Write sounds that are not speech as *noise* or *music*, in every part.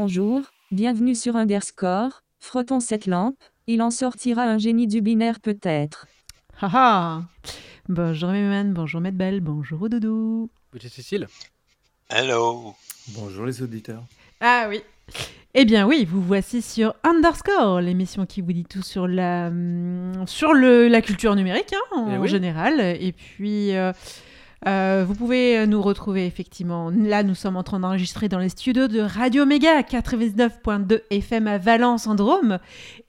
Bonjour, bienvenue sur Underscore. Frottons cette lampe, il en sortira un génie du binaire peut-être. Haha Bonjour Méman, bonjour Medbel, bonjour Doudou. Vous Cécile? Hello Bonjour les auditeurs. Ah oui eh bien oui, vous voici sur Underscore, l'émission qui vous dit tout sur la, hum, sur le, la culture numérique hein, en, Eh oui. général. Et puis, euh, euh, vous pouvez nous retrouver effectivement. Là, nous sommes en train d'enregistrer dans les studios de Radio Méga 99.2 FM à Valence en Drôme.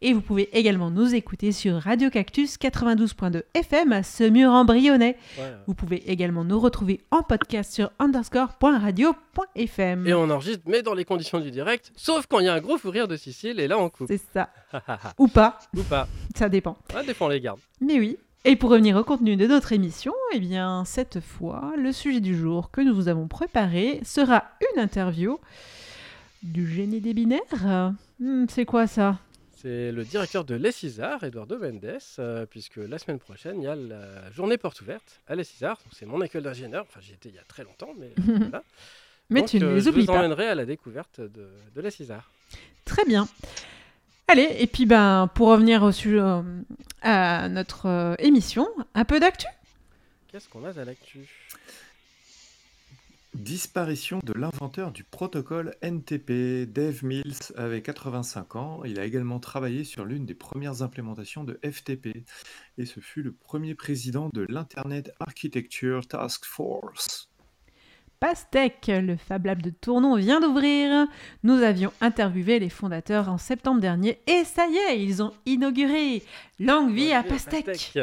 Et vous pouvez également nous écouter sur Radio Cactus 92.2 FM à Semur en Brionnais. Voilà. Vous pouvez également nous retrouver en podcast sur underscore.radio.fm. Et on enregistre, mais dans les conditions du direct, sauf quand il y a un gros fou rire de Cécile, et là on coupe. C'est ça. *laughs* Ou pas, Ou pas. ça dépend. Fois on les garde. Mais oui. Et pour revenir au contenu de notre émission, eh bien, cette fois, le sujet du jour que nous vous avons préparé sera une interview du génie des binaires. Hmm, c'est quoi ça? C'est le directeur de Les Césars, Eduardo Mendes, euh, puisque la semaine prochaine, il y a la journée porte ouverte à Les Césars. C'est mon école d'ingénieur. Enfin, j'y étais il y a très longtemps, mais *laughs* voilà. Mais Donc, tu ne euh, les je oublies vous pas. emmènerai à la découverte de, de Les Césars. Très bien. Allez, et puis ben, pour revenir au sujet, euh, à notre euh, émission, un peu d'actu? Qu'est-ce qu'on a à l'actu? Disparition de l'inventeur du protocole NTP, Dave Mills avait 85 ans. Il a également travaillé sur l'une des premières implémentations de FTP et ce fut le premier président de l'Internet Architecture Task Force. Pastèque, le Fab Lab de Tournon vient d'ouvrir. Nous avions interviewé les fondateurs en septembre dernier et ça y est, ils ont inauguré. Longue vie à Pastèque.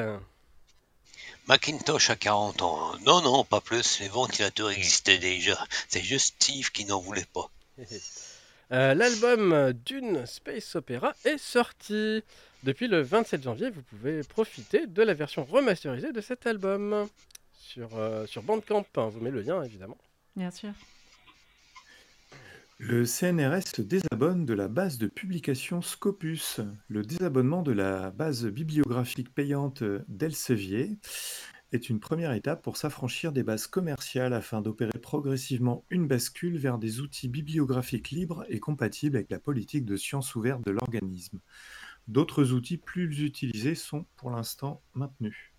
Macintosh a 40 ans. Non, non, pas plus. Les ventilateurs existaient déjà. C'est juste Steve qui n'en voulait pas. *laughs* Euh, L'album Dune Space Opera est sorti. Depuis le 27 janvier, vous pouvez profiter de la version remasterisée de cet album sur, euh, sur Bandcamp. hein. Vous met le lien évidemment. Bien sûr. Le CNRS se désabonne de la base de publication Scopus. Le désabonnement de la base bibliographique payante d'Elsevier est une première étape pour s'affranchir des bases commerciales afin d'opérer progressivement une bascule vers des outils bibliographiques libres et compatibles avec la politique de science ouverte de l'organisme. D'autres outils plus utilisés sont pour l'instant maintenus.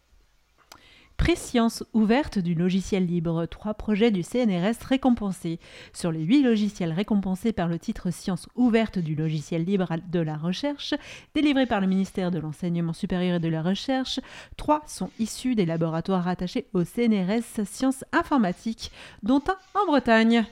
Préscience ouverte du logiciel libre. Trois projets du CNRS récompensés. Sur les huit logiciels récompensés par le titre Science ouverte du logiciel libre de la recherche, délivré par le ministère de l'Enseignement supérieur et de la Recherche, trois sont issus des laboratoires rattachés au CNRS Sciences informatiques, dont un en Bretagne.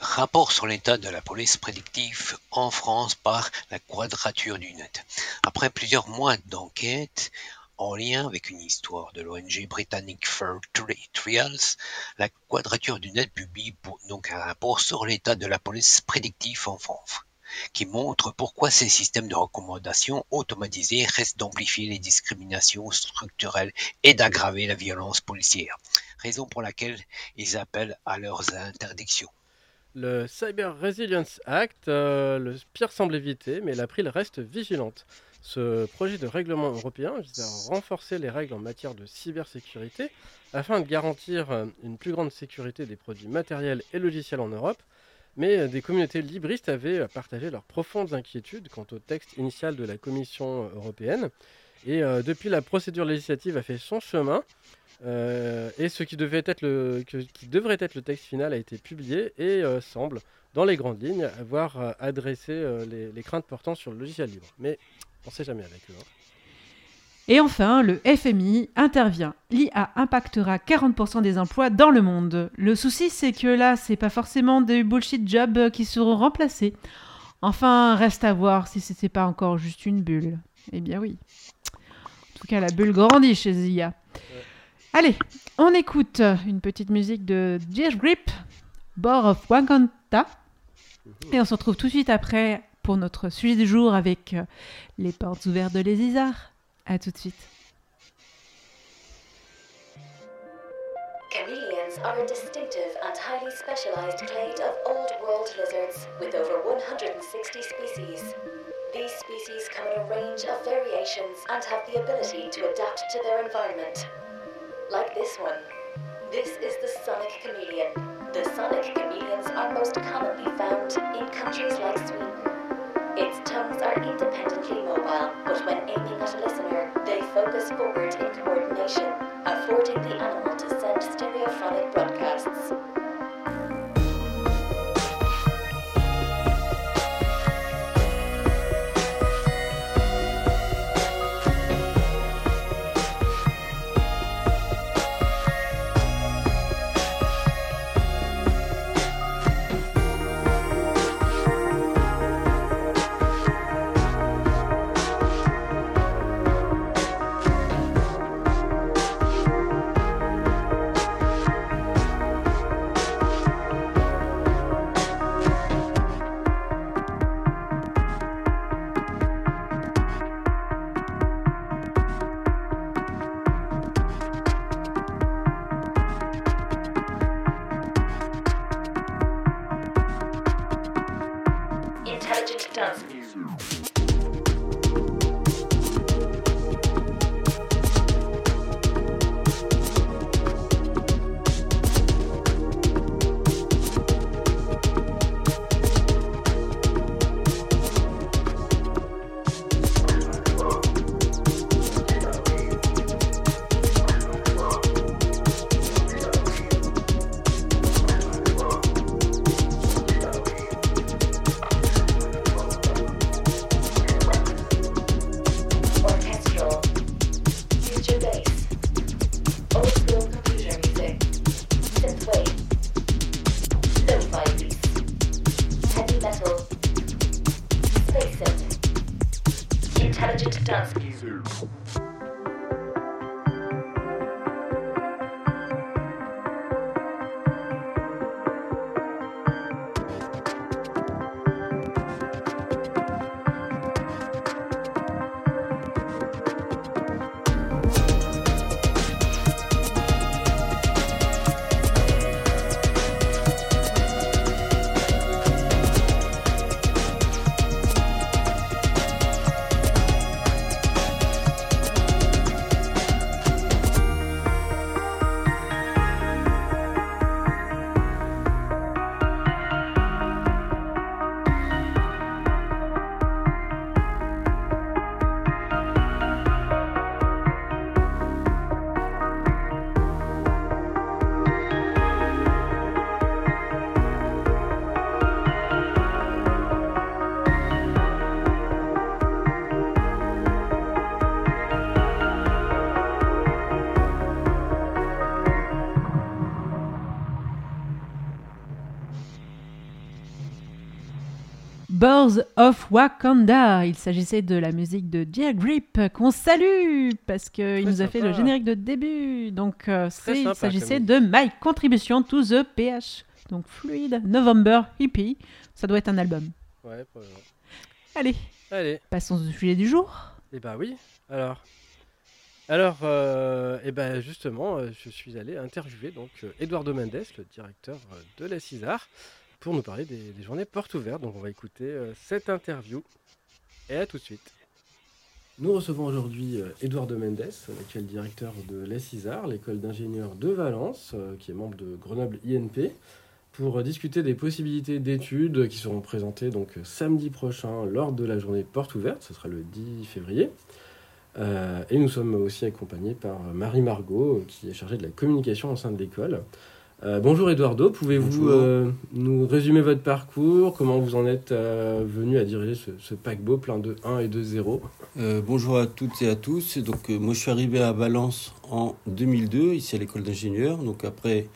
Rapport sur l'état de la police prédictive en France par la Quadrature du Net. Après plusieurs mois d'enquête, en lien avec une histoire de l'ONG britannique Fair Tri- Trials, la Quadrature du Net publie donc un rapport sur l'état de la police prédictive en France, qui montre pourquoi ces systèmes de recommandation automatisés restent d'amplifier les discriminations structurelles et d'aggraver la violence policière, raison pour laquelle ils appellent à leurs interdictions. Le Cyber Resilience Act, euh, le pire semble éviter, mais l'April reste vigilante. Ce projet de règlement européen vise à renforcer les règles en matière de cybersécurité afin de garantir euh, une plus grande sécurité des produits matériels et logiciels en Europe. Mais euh, des communautés libristes avaient euh, partagé leurs profondes inquiétudes quant au texte initial de la Commission européenne. Et depuis, la procédure législative a fait son chemin. et ce qui, devait être le, qui devrait être le texte final a été publié et semble, dans les grandes lignes, avoir adressé les, les craintes portant sur le logiciel libre. Mais on ne sait jamais avec eux. hein. Et enfin, le FMI intervient. L'IA impactera 40% des emplois dans le monde. Le souci, c'est que là, c'est pas forcément des bullshit jobs qui seront remplacés. Enfin, reste à voir si c'était pas encore juste une bulle. Eh bien oui. En tout cas, la bulle grandit chez IA. Allez, on écoute une petite musique de Jeff Grip, Bore of Wakanda. Et on se retrouve tout de suite après pour notre sujet du jour avec euh, les portes ouvertes de Les Isards. À tout de suite. Chameleons are a distinctive and highly specialized clade of old world lizards with over 160 species. These species come in a range of variations and have the ability to adapt to their environment. Like this one. This is the sonic chameleon. The sonic chameleons are most commonly found in countries like Sweden. Its tongues are independently mobile, but when aiming at a listener, they focus forward in coordination, affording the animal to send stereophonic broadcasts. Of Wakanda. Il s'agissait de la musique de Dear Grip qu'on salue parce qu'il nous a fait le générique de début. Donc euh, c'est- il s'agissait de My Contribution to the PH. Donc Fluid November Hippie. Ça doit être un album. Ouais, probablement. Allez, Allez, passons au sujet du jour. et bah oui. Alors, alors, euh, et ben justement, euh, je suis allé interviewer donc Eduardo Mendes, le directeur de la CISAR, pour nous parler des, journées portes ouvertes. Donc on va écouter euh, cette interview. Et à tout de suite. Nous recevons aujourd'hui euh, Eduardo Mendes, l'actuel directeur de la CISAR, l'école d'ingénieurs de Valence, euh, qui est membre de Grenoble INP, pour discuter des possibilités d'études qui seront présentées donc samedi prochain lors de la journée porte ouverte, ce sera le 10 février. Et nous sommes aussi accompagnés par Marie Margot, qui est chargée de la communication au sein de l'école. Euh, bonjour Eduardo, pouvez-vous euh, nous résumer votre parcours Comment vous en êtes euh, venu à diriger ce, ce paquebot plein de 1 et de 0 Euh, bonjour à toutes et à tous. Donc, moi, je suis arrivé à Valence en 2002, ici à l'école d'ingénieurs. Donc, après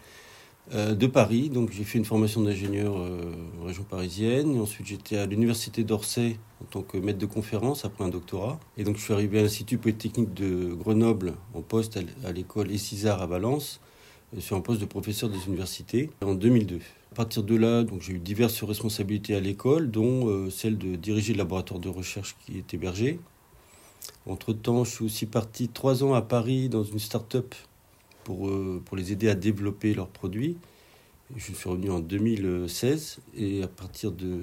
de Paris, donc j'ai fait une formation d'ingénieur en région parisienne. Et ensuite, j'étais à l'université d'Orsay en tant que maître de conférence après un doctorat. Et donc, je suis arrivé à l'Institut polytechnique de Grenoble en poste à l'école Essizar à Valence sur un poste de professeur des universités en 2002. À partir de là, j'ai eu diverses responsabilités à l'école, dont euh, celle de diriger le laboratoire de recherche qui est hébergé. Entre-temps, je suis aussi parti trois ans à Paris dans une start-up pour, euh, pour les aider à développer leurs produits. Je suis revenu en 2016 et à partir de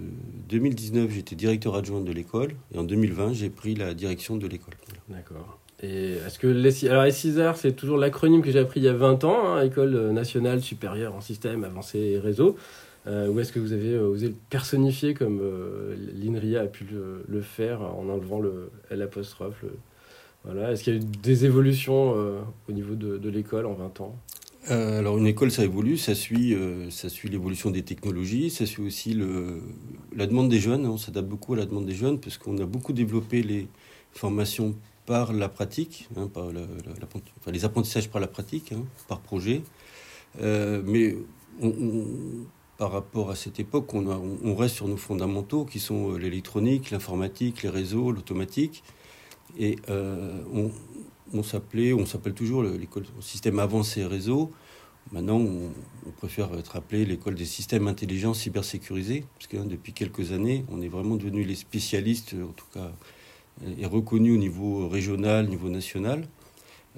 2019, j'étais directeur adjoint de l'école et en 2020, j'ai pris la direction de l'école. D'accord. Est-ce que les, alors SISAR, c'est toujours l'acronyme que j'ai appris il y a 20 ans, hein, École nationale supérieure en système avancé et réseau. Euh, ou est-ce que vous avez euh, osé le personnifier comme euh, l'INRIA a pu le, faire en enlevant le L voilà. Est-ce qu'il y a eu des évolutions au niveau de, de l'école en 20 ans? Alors une école, ça évolue, ça suit, ça suit l'évolution des technologies, ça suit aussi le, la demande des jeunes. On s'adapte beaucoup à la demande des jeunes parce qu'on a beaucoup développé les formations par la pratique, hein, par les apprentissages par la pratique, hein, par projet. mais on, on, par rapport à cette époque, on, reste sur nos fondamentaux qui sont euh, l'électronique, l'informatique, les réseaux, l'automatique. Et euh, on, s'appelait, on s'appelle toujours l'école système avancé réseau. Maintenant, on, préfère être appelé l'école des systèmes intelligents cybersécurisés, parce que hein, depuis quelques années, on est vraiment devenus les spécialistes, en tout cas, et reconnus au niveau régional, au niveau national,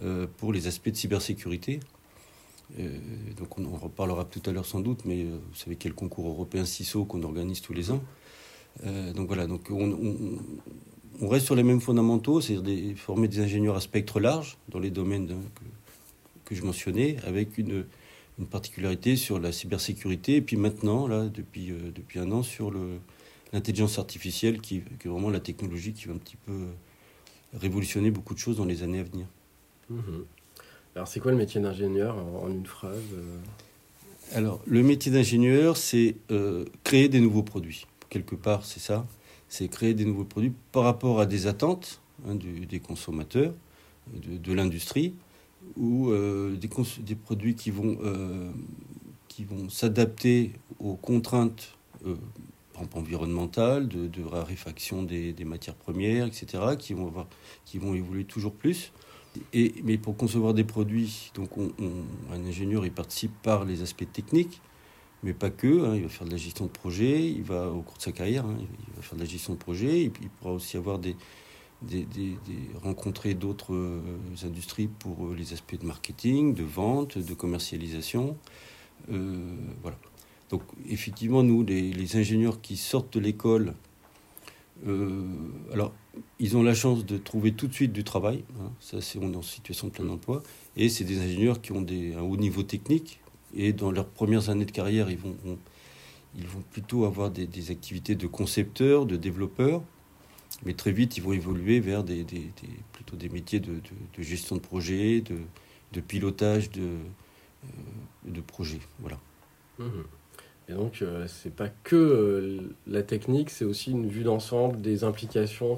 euh, pour les aspects de cybersécurité. Euh, donc on en reparlera tout à l'heure sans doute, mais euh, vous savez quel concours européen CISO qu'on organise tous les ans. Donc voilà, donc on, reste sur les mêmes fondamentaux, c'est-à-dire former des ingénieurs à spectre large dans les domaines de, que, je mentionnais, avec une, particularité sur la cybersécurité, et puis maintenant, là, depuis, un an, sur l'intelligence artificielle, qui, qui, est vraiment la technologie qui va un petit peu révolutionner beaucoup de choses dans les années à venir. Mmh. Alors, c'est quoi le métier d'ingénieur en, une phrase euh? Alors, le métier d'ingénieur, c'est euh, créer des nouveaux produits. Quelque part, c'est ça. C'est créer des nouveaux produits par rapport à des attentes hein, du, des consommateurs, de, de l'industrie, ou euh, des, des, produits qui vont, euh, qui vont s'adapter aux contraintes environnementales, de, de raréfaction des, matières premières, etc., qui vont, avoir, qui vont évoluer toujours plus. Et, mais pour concevoir des produits, donc on, un ingénieur il participe par les aspects techniques, mais pas que. Hein, il va faire de la gestion de projet, il va au cours de sa carrière, hein, il va faire de la gestion de projet, il pourra aussi avoir des rencontrer d'autres euh, industries pour euh, les aspects de marketing, de vente, de commercialisation. Euh, voilà. Donc effectivement, nous, les, ingénieurs qui sortent de l'école, euh, alors ils ont la chance de trouver tout de suite du travail. Hein. Ça, c'est on est en situation de plein emploi. Et c'est des ingénieurs qui ont des, un haut niveau technique. Et dans leurs premières années de carrière, ils vont, on, ils vont plutôt avoir des, activités de concepteurs, de développeurs. Mais très vite, ils vont évoluer vers des, plutôt des métiers de, gestion de projet, de, de pilotage de, euh, de projet. Voilà. Mmh. Et donc, euh, c'est pas que euh, la technique, c'est aussi une vue d'ensemble des implications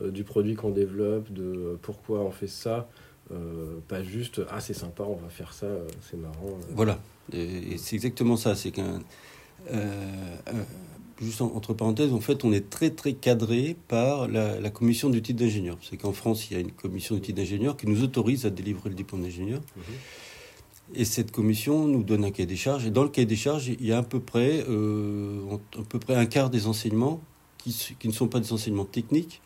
euh, du produit qu'on développe, de euh, pourquoi on fait ça. Pas juste ah c'est sympa on va faire ça c'est marrant voilà et, et c'est exactement ça c'est qu'un juste en, entre parenthèses en fait on est très très cadré par la, la commission du titre d'ingénieur c'est qu'en France il y a une commission du titre d'ingénieur qui nous autorise à délivrer le diplôme d'ingénieur mmh. Et cette commission nous donne un cahier des charges. Et dans le cahier des charges, il y a à peu près, euh, un quart des enseignements qui, ne sont pas des enseignements techniques,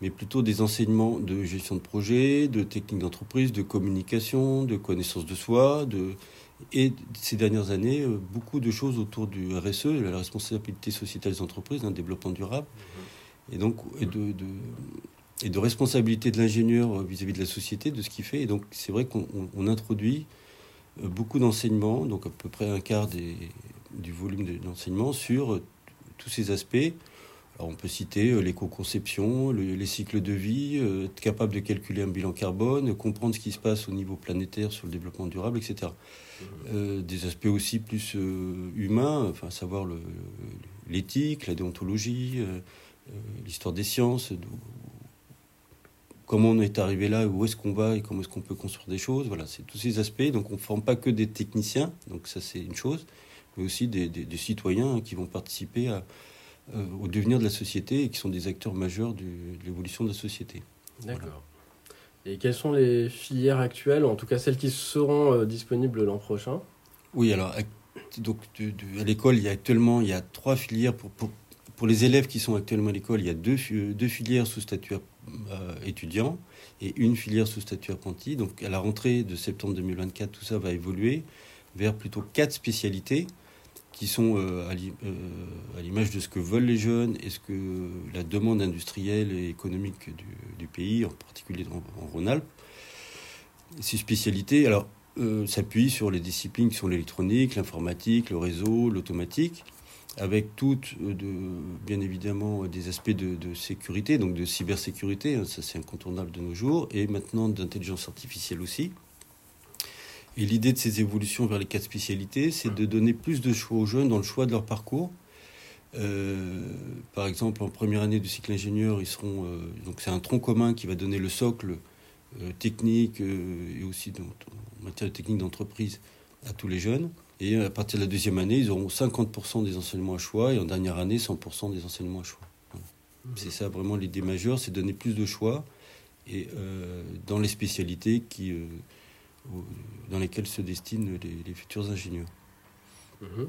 mais plutôt des enseignements de gestion de projet, de technique d'entreprise, de communication, de connaissance de soi, de... et ces dernières années, euh, beaucoup de choses autour du RSE, la responsabilité sociétale des entreprises, un développement durable, et donc de, de, et de responsabilité de l'ingénieur vis-à-vis de la société, de ce qu'il fait. Et donc c'est vrai qu'on on introduit euh, beaucoup d'enseignements, donc à peu près un quart des, du volume d'enseignement sur euh, tous ces aspects Alors on peut citer euh, l'éco-conception, le, les cycles de vie, euh, être capable de calculer un bilan carbone, comprendre ce qui se passe au niveau planétaire sur le développement durable, etc. Mmh. Euh, des aspects aussi plus humains, enfin savoir l'éthique, la déontologie, euh, l'histoire des sciences, comment on est arrivé là, où est-ce qu'on va et comment est-ce qu'on peut construire des choses. Voilà, c'est tous ces aspects. Donc on ne forme pas que des techniciens, donc ça c'est une chose, mais aussi des, des, des citoyens qui vont participer à, euh, au devenir de la société et qui sont des acteurs majeurs du, de l'évolution de la société. D'accord. Voilà. Et quelles sont les filières actuelles, en tout cas celles qui seront euh, disponibles l'an prochain? Oui, alors donc, de, de, à l'école, il y a actuellement il y a trois filières pour, pour, pour les élèves qui sont actuellement à l'école. Il y a deux, deux filières sous statut euh, étudiant et une filière sous statut apprenti. Donc à la rentrée de septembre 2024, tout ça va évoluer vers plutôt quatre spécialités qui sont euh, euh, à l'image de ce que veulent les jeunes et ce que la demande industrielle et économique du, pays, en particulier en, Rhône-Alpes. Ces spécialités, euh, s'appuient sur les disciplines qui sont l'électronique, l'informatique, le réseau, l'automatique, avec toutes, euh, bien évidemment, euh, des aspects de, sécurité, donc de cybersécurité, hein, ça c'est incontournable de nos jours, et maintenant d'intelligence artificielle aussi. Et l'idée de ces évolutions vers les quatre spécialités, c'est de donner plus de choix aux jeunes dans le choix de leur parcours. Euh, par exemple, en première année du cycle ingénieur, ils seront donc c'est un tronc commun qui va donner le socle technique et aussi en matière de technique d'entreprise à tous les jeunes. Et à partir de la deuxième année, ils auront 50% des enseignements à choix et en dernière année, 100% des enseignements à choix. Voilà. C'est ça vraiment l'idée majeure, c'est donner plus de choix et euh, dans les spécialités qui, euh, dans lesquelles se destinent les, les futurs ingénieurs. Mhm.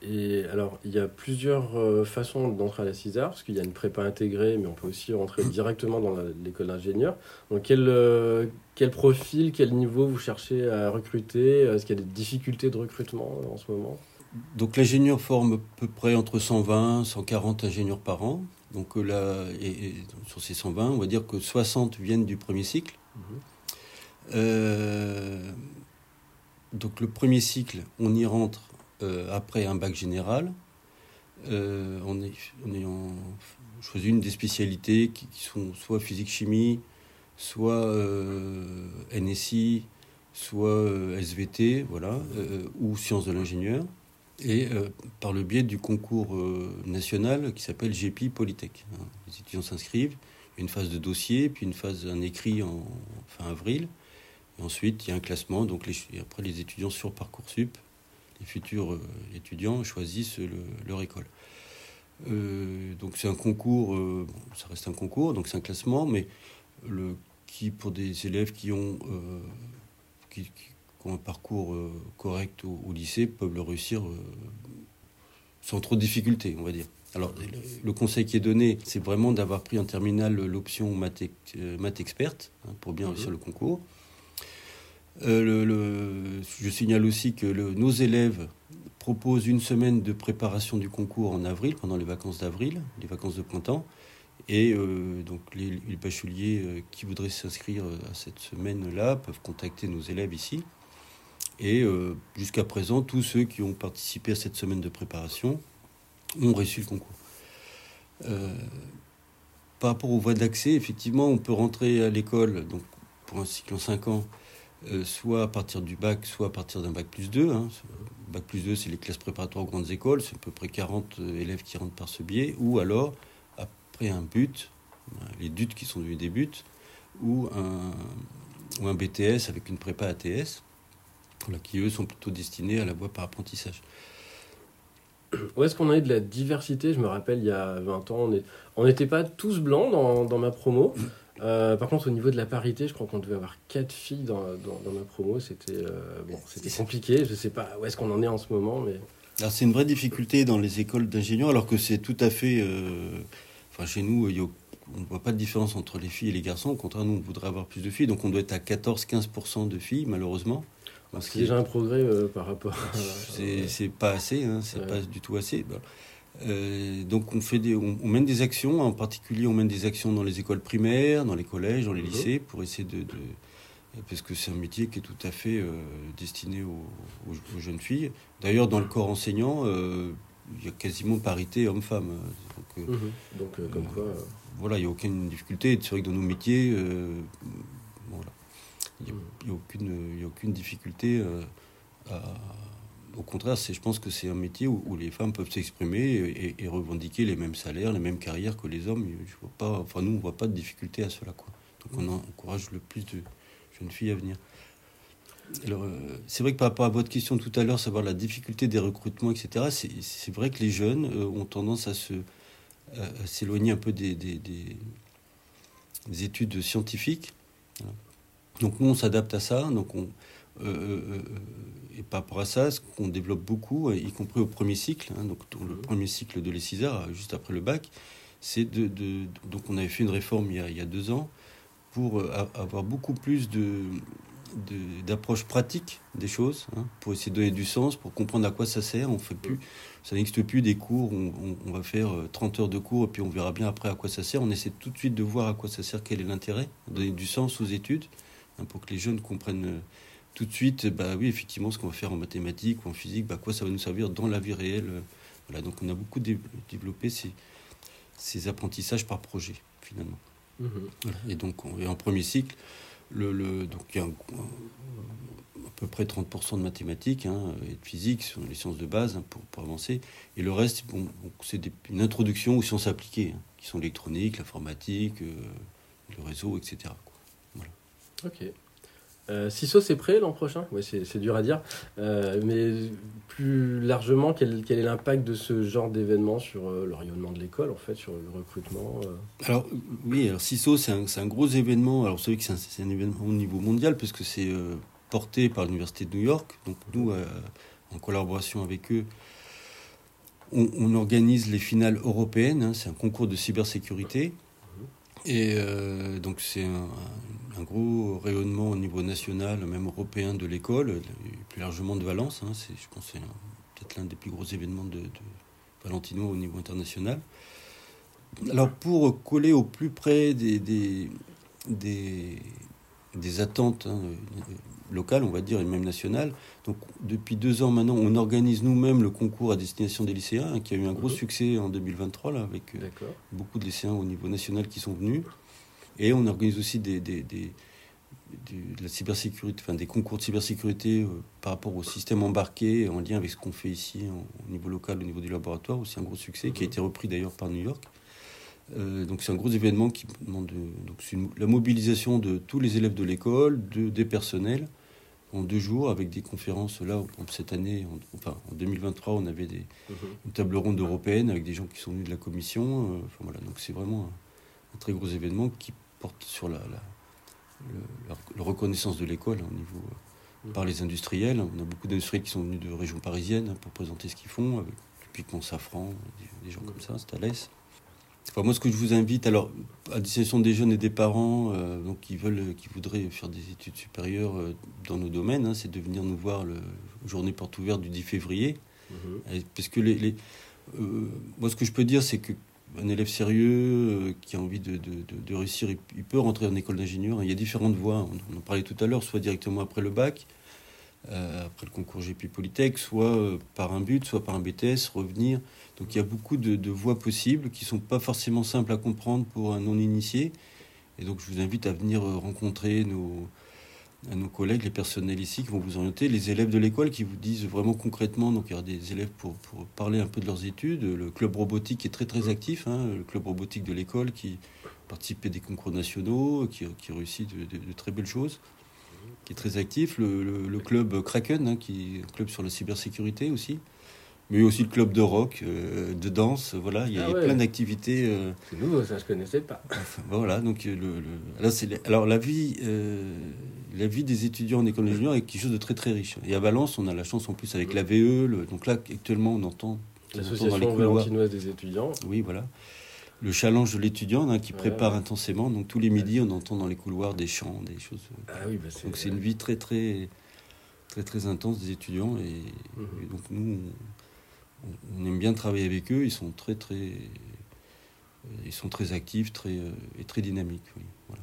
Et alors, il y a plusieurs euh, façons d'entrer à la CISAR, parce qu'il y a une prépa intégrée, mais on peut aussi rentrer directement dans l'école d'ingénieur. Donc, quel, euh, quel profil, quel niveau vous cherchez à recruter? Est-ce qu'il y a des difficultés de recrutement euh, en ce moment? Donc l'ingénieur forme à peu près entre 120 140 ingénieurs par an. Donc là, et, et sur ces 120, on va dire que 60 viennent du premier cycle. Mhm. Euh, donc le premier cycle, on y rentre euh, après un bac général. Euh, en, choisit une des spécialités qui, sont soit physique-chimie, soit euh, NSI, soit euh, SVT, voilà, ou sciences de l'ingénieur, et par le biais du concours national qui s'appelle GPI Polytech. hein. Les étudiants s'inscrivent, une phase de dossier, puis une phase un écrit en fin avril, et ensuite il y a un classement, donc après les étudiants sur Parcoursup, les futurs euh, étudiants choisissent le- leur école. Euh, donc c'est un concours, euh, bon, ça reste un concours, donc c'est un classement, mais le, qui pour des élèves qui ont, qui, qui ont un parcours correct au, au lycée peuvent le réussir sans trop de difficultés, on va dire. Alors le, conseil qui est donné, c'est vraiment d'avoir pris en terminale l'option maths, maths experte hein, pour bien Mhm. réussir le concours. Euh, je signale aussi que nos élèves proposent une semaine de préparation du concours en avril, pendant les vacances d'avril, les vacances de printemps. Et euh, donc les, les bacheliers euh, qui voudraient s'inscrire à cette semaine-là peuvent contacter nos élèves ici. Et jusqu'à présent, tous ceux qui ont participé à cette semaine de préparation ont reçu le concours. Par rapport aux voies d'accès, effectivement, on peut rentrer à l'école donc pour un cycle en 5 ans, euh, soit à partir du bac, soit à partir d'un bac plus 2. Hein. Bac plus 2, c'est les classes préparatoires aux grandes écoles, c'est à peu près 40 euh, élèves qui rentrent par ce biais, ou alors après un but, euh, les DUT qui sont devenus des buts, ou un, ou un BTS avec une prépa ATS, qui eux sont plutôt destinés à la voie par apprentissage. Où est-ce qu'on a de la diversité? Je me rappelle, il y a 20 ans, on n'était pas tous blancs dans ma promo. Euh, par contre, au niveau de la parité, je crois qu'on devait avoir quatre filles dans, dans, dans ma promo. C'était euh, bon, compliqué. Je sais pas où est-ce qu'on en est en ce moment, mais Alors c'est une vraie difficulté dans les écoles d'ingénieurs, alors que c'est tout à fait... euh, Enfin, chez nous, y a- on ne voit pas de différence entre les filles et les garçons. Au contraire, nous, on voudrait avoir plus de filles. Donc on doit être à 14-15% de filles, malheureusement. C'est déjà un progrès euh, par rapport. à- C'est c'est pas assez, hein, c'est Ouais. pas du tout assez. Bah, euh, donc on fait des, on, on mène des actions, en particulier on mène des actions dans les écoles primaires, dans les collèges, dans les Mhm. lycées, pour essayer de, de- parce que c'est un métier qui est tout à fait euh, destiné aux, aux- aux jeunes filles. D'ailleurs, dans le corps enseignant, euh, il y a quasiment parité homme-femme. Donc, Mhm. Donc, comme quoi. voilà, il n'y a aucune difficulté. C'est vrai que dans nos métiers, voilà, il n'y a, a aucune, a difficulté. à- au contraire, je pense que c'est un métier où, où les femmes peuvent s'exprimer et, et revendiquer les mêmes salaires, les mêmes carrières que les hommes. Je vois pas, enfin, nous, on ne voit pas de difficulté à cela. Quoi. Donc on en- encourage le plus de jeunes filles à venir. Alors, euh, c'est vrai que par rapport à votre question tout à l'heure, savoir la difficulté des recrutements, etc., c'est, vrai que les jeunes euh, ont tendance à se à- à s'éloigner un peu des, des- des- des études scientifiques. Voilà. Donc nous, on s'adapte à ça. Donc on, euh, et par rapport à ça, ce qu'on développe beaucoup, y compris au premier cycle, hein, donc le Mhm. premier cycle de l'ECISA, juste après le bac, c'est de, de- donc on avait fait une réforme il y a, il y a deux ans pour euh, avoir beaucoup plus de, de- d'approche pratique des choses, hein, pour essayer de donner du sens, pour comprendre à quoi ça sert. On fait plus, ça n'existe plus des cours, on, on va faire euh, 30 heures de cours et puis on verra bien après à quoi ça sert. On essaie tout de suite de voir à quoi ça sert, quel est l'intérêt, donner du sens aux études, hein, pour que les jeunes comprennent euh, tout de suite, bah oui, effectivement, ce qu'on va faire en mathématiques ou en physique, bah, quoi ça va nous servir dans la vie réelle. euh, Voilà, donc on a beaucoup dé- développé ces, ces apprentissages par projet, finalement. Mhm. Voilà. Et donc, on est en premier cycle. Le, le- donc, il y a un- à peu près 30% de mathématiques hein, et de physique, ce sont les sciences de base hein, pour, pour avancer. Et le reste, bon, c'est une introduction aux sciences appliquées, hein, qui sont l'électronique, l'informatique, euh, le réseau, etc. quoi. Ok. Euh, CISO, c'est prêt l'an prochain? Ouais, c'est, dur à dire. Euh, mais plus largement, quel, quel est l'impact de ce genre d'événement sur euh, le rayonnement de l'école, en fait, sur le recrutement euh? Alors, oui, alors CISO, c'est un, un gros événement. Alors, vous savez que c'est un, un événement au niveau mondial, parce que c'est euh, porté par l'Université de New York. Donc, nous, euh, en collaboration avec eux, on, on organise les finales européennes. hein. c'est un concours de cybersécurité. Et euh, donc, c'est un, un gros rayonnement au niveau national, même européen de l'école, et plus largement de Valence. hein. C'est, je pense que c'est un- peut-être l'un des plus gros événements de, de Valentino au niveau international. Alors pour coller au plus près des, des, des, des attentes hein, euh, locales, on va dire, et même nationales, donc depuis deux ans maintenant, on organise nous-mêmes le concours à destination des lycéens, hein, qui a eu un gros Mhm. succès en 2023, là, avec euh, beaucoup de lycéens au niveau national qui sont venus. Et on organise aussi des, des, de la cybersécurité, enfin des concours de cybersécurité euh, par rapport au système embarqué, en lien avec ce qu'on fait ici en- au niveau local, au niveau du laboratoire, aussi un gros succès, qui a Mhm. été repris d'ailleurs par New York. Euh, donc c'est un gros événement qui demande de- donc c'est une- la mobilisation de tous les élèves de l'école, de, des personnels, en deux jours avec des conférences. Là, en- cette année, en, enfin en 2023, on avait des, Mhm. une table ronde européenne avec des gens qui sont venus de la commission. euh, enfin, voilà, donc c'est vraiment un, un très gros événement qui porte sur la, la, le- la- la reconnaissance de l'école hein, au niveau euh, par les industriels. On a beaucoup d'industriels qui sont venus de régions parisiennes hein, pour présenter ce qu'ils font, avec typiquement Safran, des, des gens comme ça, Thales. Enfin, moi, ce que je vous invite, alors, à destination des jeunes et des parents euh, donc, qui, veulent, qui voudraient faire des études supérieures euh, dans nos domaines, hein, c'est de venir nous voir le journée porte ouverte du 10 février. Et Parce que les, les- euh, moi, ce que je peux dire, c'est que un élève sérieux euh, qui a envie de, de- réussir, il, peut rentrer en école d'ingénieur. Il y a différentes voies. On, en parlait tout à l'heure, soit directement après le bac, euh, après le concours GP Polytech, soit euh, par un but, soit par un BTS, revenir. Donc il y a beaucoup de, voies possibles qui sont pas forcément simples à comprendre pour un non-initié. Et donc je vous invite à venir rencontrer nos, à nos collègues, les personnels ici qui vont vous orienter, les élèves de l'école qui vous disent vraiment concrètement, donc il y aura des élèves pour, pour parler un peu de leurs études, le club robotique est très très actif, hein, le club robotique de l'école qui participe à des concours nationaux, qui, qui réussit de, de- très belles choses, qui est très actif, le, le- le club Kraken, hein, qui est un club sur la cybersécurité aussi, mais aussi le club de rock, euh, de danse, voilà, il y a, Ah ouais. plein d'activités. euh, C'est nouveau, ça, je connaissais pas. Voilà, donc euh, le, le- là, c'est alors la vie, euh, la vie des étudiants en école d'ingénieur est quelque chose de très très riche. Et à Valence, on a la chance en plus avec la VE. le- donc là, actuellement, on entend, L'association couloirs. valentinoise des étudiants. Oui, voilà. Le challenge de l'étudiant hein, qui prépare intensément. Donc tous les midis, on entend dans les couloirs des chants, des choses. Ah oui, bah c'est. Donc c'est une vie très très très très intense des étudiants et, Mhm. et donc nous on, on aime bien travailler avec eux. Ils sont très très ils sont très actifs, très euh, et très dynamiques. oui. Voilà.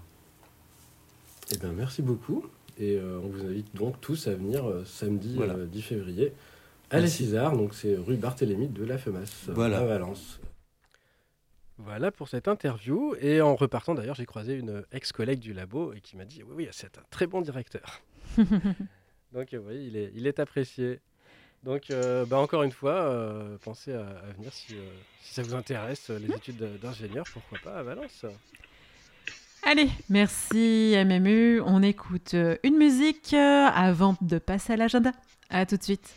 Eh bien, merci beaucoup. Et euh, on vous invite donc tous à venir euh, samedi Voilà. euh, 10 février à la Merci. César, donc c'est rue Barthélemy de la FEMAS euh, Voilà. à Valence. Voilà pour cette interview. Et en repartant d'ailleurs, j'ai croisé une ex-collègue du labo et qui m'a dit Oui, oui, c'est un très bon directeur. *laughs* donc euh, oui, il est, il est apprécié. Donc euh, bah, encore une fois, euh, pensez à, à venir si, euh, si ça vous intéresse, les études de- d'ingénieur, pourquoi pas à Valence. Allez, merci MMU. On écoute une musique avant de passer à l'agenda. À tout de suite.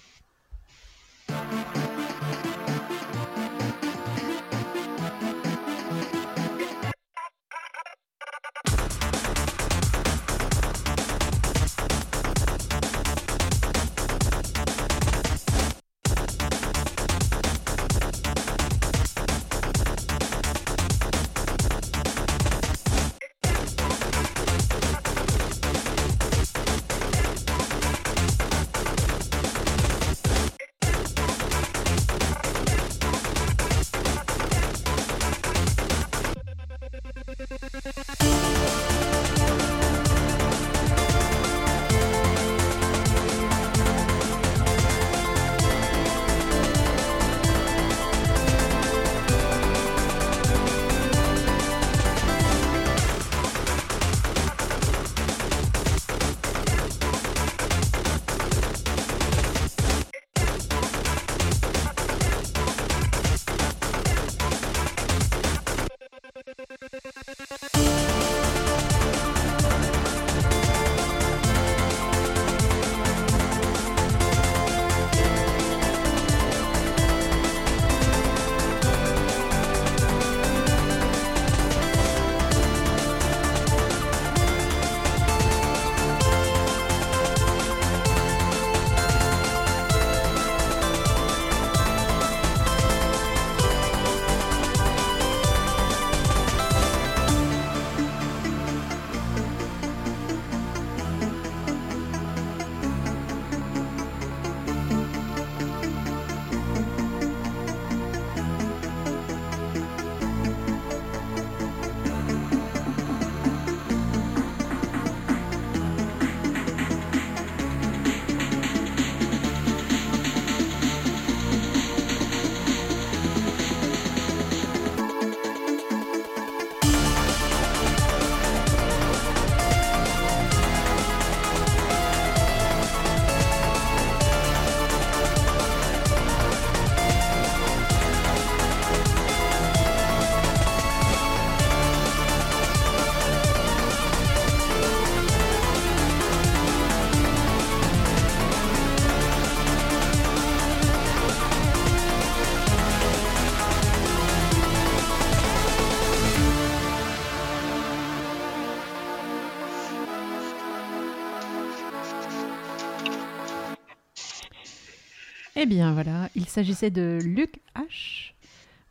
Eh bien voilà, il s'agissait de Luc H.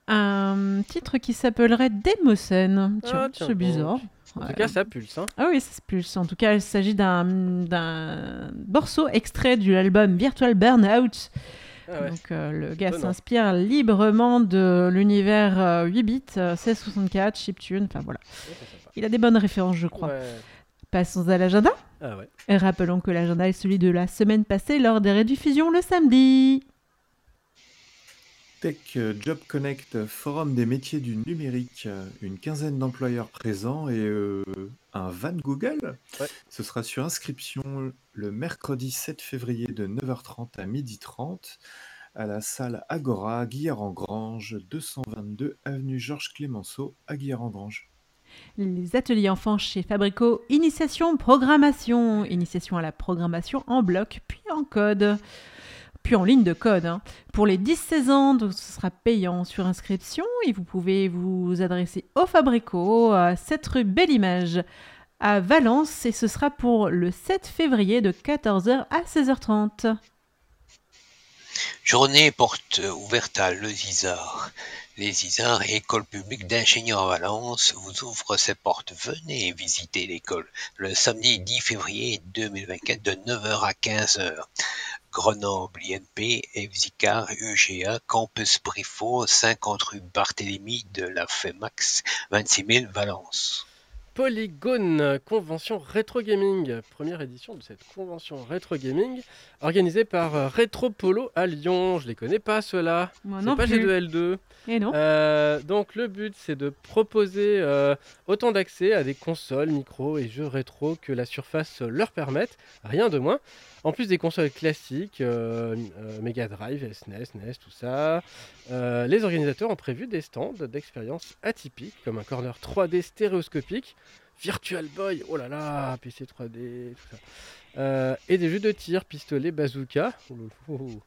Un titre qui s'appellerait. Tiens, Ah, c'est bizarre. En Ouais. tout cas, ça pulse. Hein. Ah oui, ça se pulse. En tout cas, il s'agit d'un morceau extrait de l'album Virtual Burnout. Ah ouais. Donc euh, le gars s'inspire librement de l'univers euh, 8 bits, euh, 1664, chiptune, enfin voilà. Ouais. Il a des bonnes références, je crois. Passons à l'agenda. Ah ouais. Et rappelons que l'agenda est celui de la semaine passée lors des rediffusions le samedi. Tech euh, Job Connect, forum des métiers du numérique, une quinzaine d'employeurs présents et euh, un van Google. Ouais. Ce sera sur inscription le mercredi 7 février de 9h30 à 12h30 à la salle Agora, Guillard-en-Grange, 222 avenue Georges Clémenceau à Guillard-en-Grange. Les ateliers enfants chez Fabrico, initiation programmation, initiation à la programmation en bloc, puis en code, puis en ligne de code. hein. Pour les 10-16 ans, ce sera payant sur inscription et vous pouvez vous adresser au Fabrico à 7 rue Belle-Image à Valence et ce sera pour le 7 février de 14h à 16h30. Journée porte ouverte à Le Les Zizards, école publique d'ingénieurs à Valence, vous ouvre ses portes. Venez visiter l'école le samedi 10 février 2024 de 9h à 15h. Grenoble, INP, EFSICAR, UGA, Campus Briffaut, 50 rue Barthélemy de la FEMAX, 26 000 Valence. Polygone, convention rétro gaming, première édition de cette convention rétro gaming organisée par euh, Retro Polo à Lyon. Je les connais pas ceux-là. Moi C'est pas plus. G2L2. Et non Euh, donc le but c'est de proposer euh, autant d'accès à des consoles, micros et jeux rétro que la surface leur permette, rien de moins. En plus des consoles classiques, euh, euh, Mega Drive, SNES, NES, tout ça, euh, les organisateurs ont prévu des stands d'expériences atypiques comme un corner 3D stéréoscopique, Virtual Boy, oh là là, PC 3D, tout ça. Et des jeux de tir, pistolet, bazooka, ouloulou.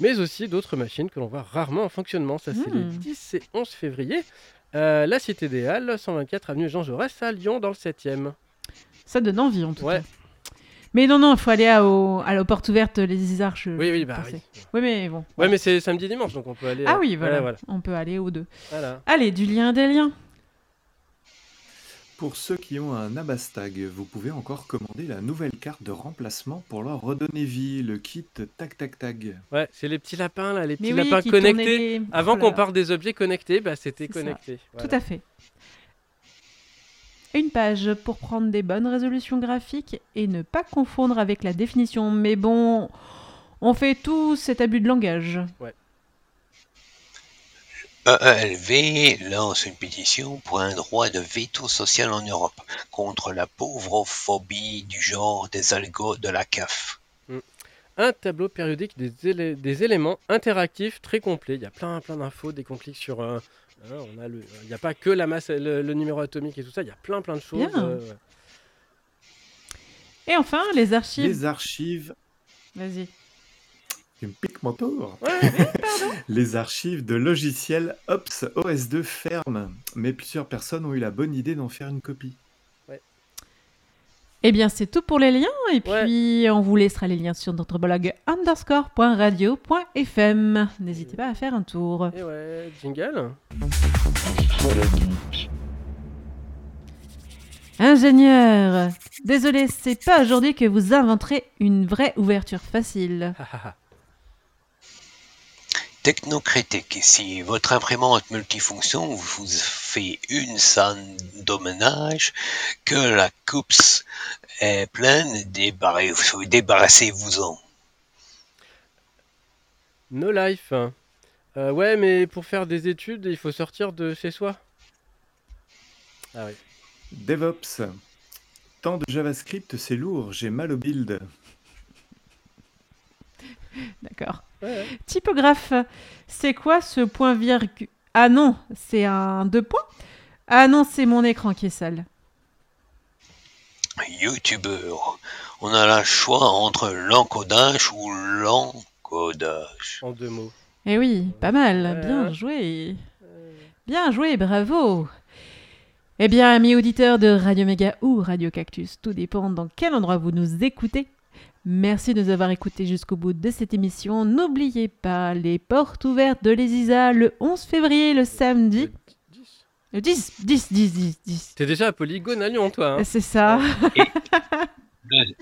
mais aussi d'autres machines que l'on voit rarement en fonctionnement. Ça, c'est les Hmm. 10 et 11 février. La Cité des Halles, 124 avenue Jean Jaurès à Lyon, dans le 7e. Ça donne envie en tout Ouais. cas. Mais non, non, il faut aller à, au- à la porte ouverte, les Isards. je- Oui, oui, bah pensais. oui. Oui, mais bon. Ouais, mais c'est samedi dimanche, donc on peut aller. Ah euh, oui, voilà. ouais, voilà. On peut aller aux deux. Voilà. Allez, du lien des liens. Pour ceux qui ont un Abastag, vous pouvez encore commander la nouvelle carte de remplacement pour leur redonner vie, le kit Tag Tag Tag. Ouais, c'est les petits lapins là, les petits Mais oui, lapins qui connectés. les- Avant Oh qu'on parle des objets connectés, bah c'était connecté. Tout à fait. Une page pour prendre des bonnes résolutions graphiques et ne pas confondre avec la définition. Mais bon, on fait tout cet abus de langage. EELV lance une pétition pour un droit de veto social en Europe contre la pauvrophobie du genre des algos de la CAF. Un tableau périodique des, élé- des éléments interactifs très complet. Il y a plein plein d'infos dès qu'on clique sur. euh, hein, on a le, il n'y a pas que la masse, le, le numéro atomique et tout ça. Il y a plein plein de choses. Bien. euh, ouais. Et enfin, les archives. Les archives, Vas-y. tu me piques mon tour. Ouais, *laughs* Les archives de logiciels Ops OS2 ferment, mais plusieurs personnes ont eu la bonne idée d'en faire une copie. Eh bien, c'est tout pour les liens. Et Ouais. puis, on vous laissera les liens sur notre blog underscore.radio.fm. N'hésitez pas à faire un tour. et ouais, jingle. Ingénieur, désolé, c'est pas aujourd'hui que vous inventerez une vraie ouverture facile. *laughs* Technocritique, si votre imprimante multifonction vous fait une scène d'hommage, que la coupe est pleine, débarrassez- débarrassez-vous-en. No life. Euh, ouais, mais pour faire des études, il faut sortir de chez soi. Ah oui. DevOps. Tant de JavaScript, c'est lourd, j'ai mal au build. D'accord. Ouais. Typographe, c'est quoi ce point virgule Ah non, c'est un deux points Ah non, c'est mon écran qui est sale. YouTubeur, on a le choix entre l'encodage ou l'encodage. En deux mots. Eh oui, pas mal, Ouais. bien joué. Bien joué, bravo. Eh bien, amis auditeurs de Radio Méga ou Radio Cactus, tout dépend dans quel endroit vous nous écoutez. Merci de nous avoir écoutés jusqu'au bout de cette émission. N'oubliez pas les portes ouvertes de l'ESISA le 11 février, le samedi. Le 10. Le 10, 10, 10, 10, 10. T'es déjà à Polygone à Lyon, toi. hein C'est ça. *laughs*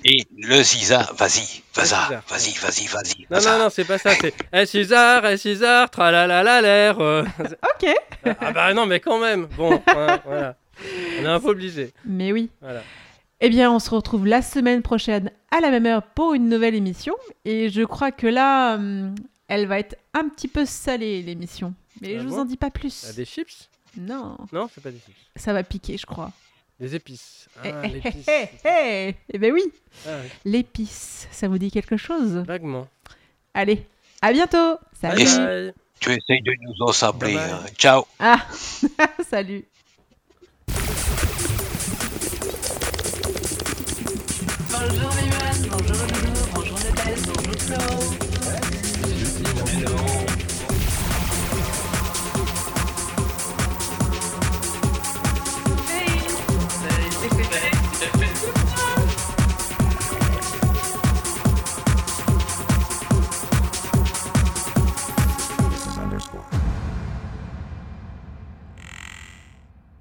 Et le Ziza, vas-y, vas-y, vas-y, vas-y, vas-y. non, non, non, c'est pas ça. C'est Eh César, eh César, tralala l'air. euh. *laughs* Ok. ah bah non, mais quand même. Bon, *laughs* hein, voilà. On est un peu obligé. Mais oui. Voilà. Eh bien, on se retrouve la semaine prochaine à la même heure pour une nouvelle émission. Et je crois que là, hum, elle va être un petit peu salée, l'émission. Mais Ah je vous bon en dis pas Ah, plus. des chips? Non, Non, c'est pas des chips. ça va piquer, je crois. Des épices. Ah, Eh, eh, l'épice. eh, eh, eh. Eh ben oui, Ah, oui. l'épice, ça vous dit quelque chose? Vaguement. Allez, à bientôt Salut Bye bye. Tu essayes de nous. Bye bye. hein. Ciao. Ah, *laughs* salut Bonjour Mimane, bonjour Loulou, bonjour Nadège, bonjour Flo. Hello.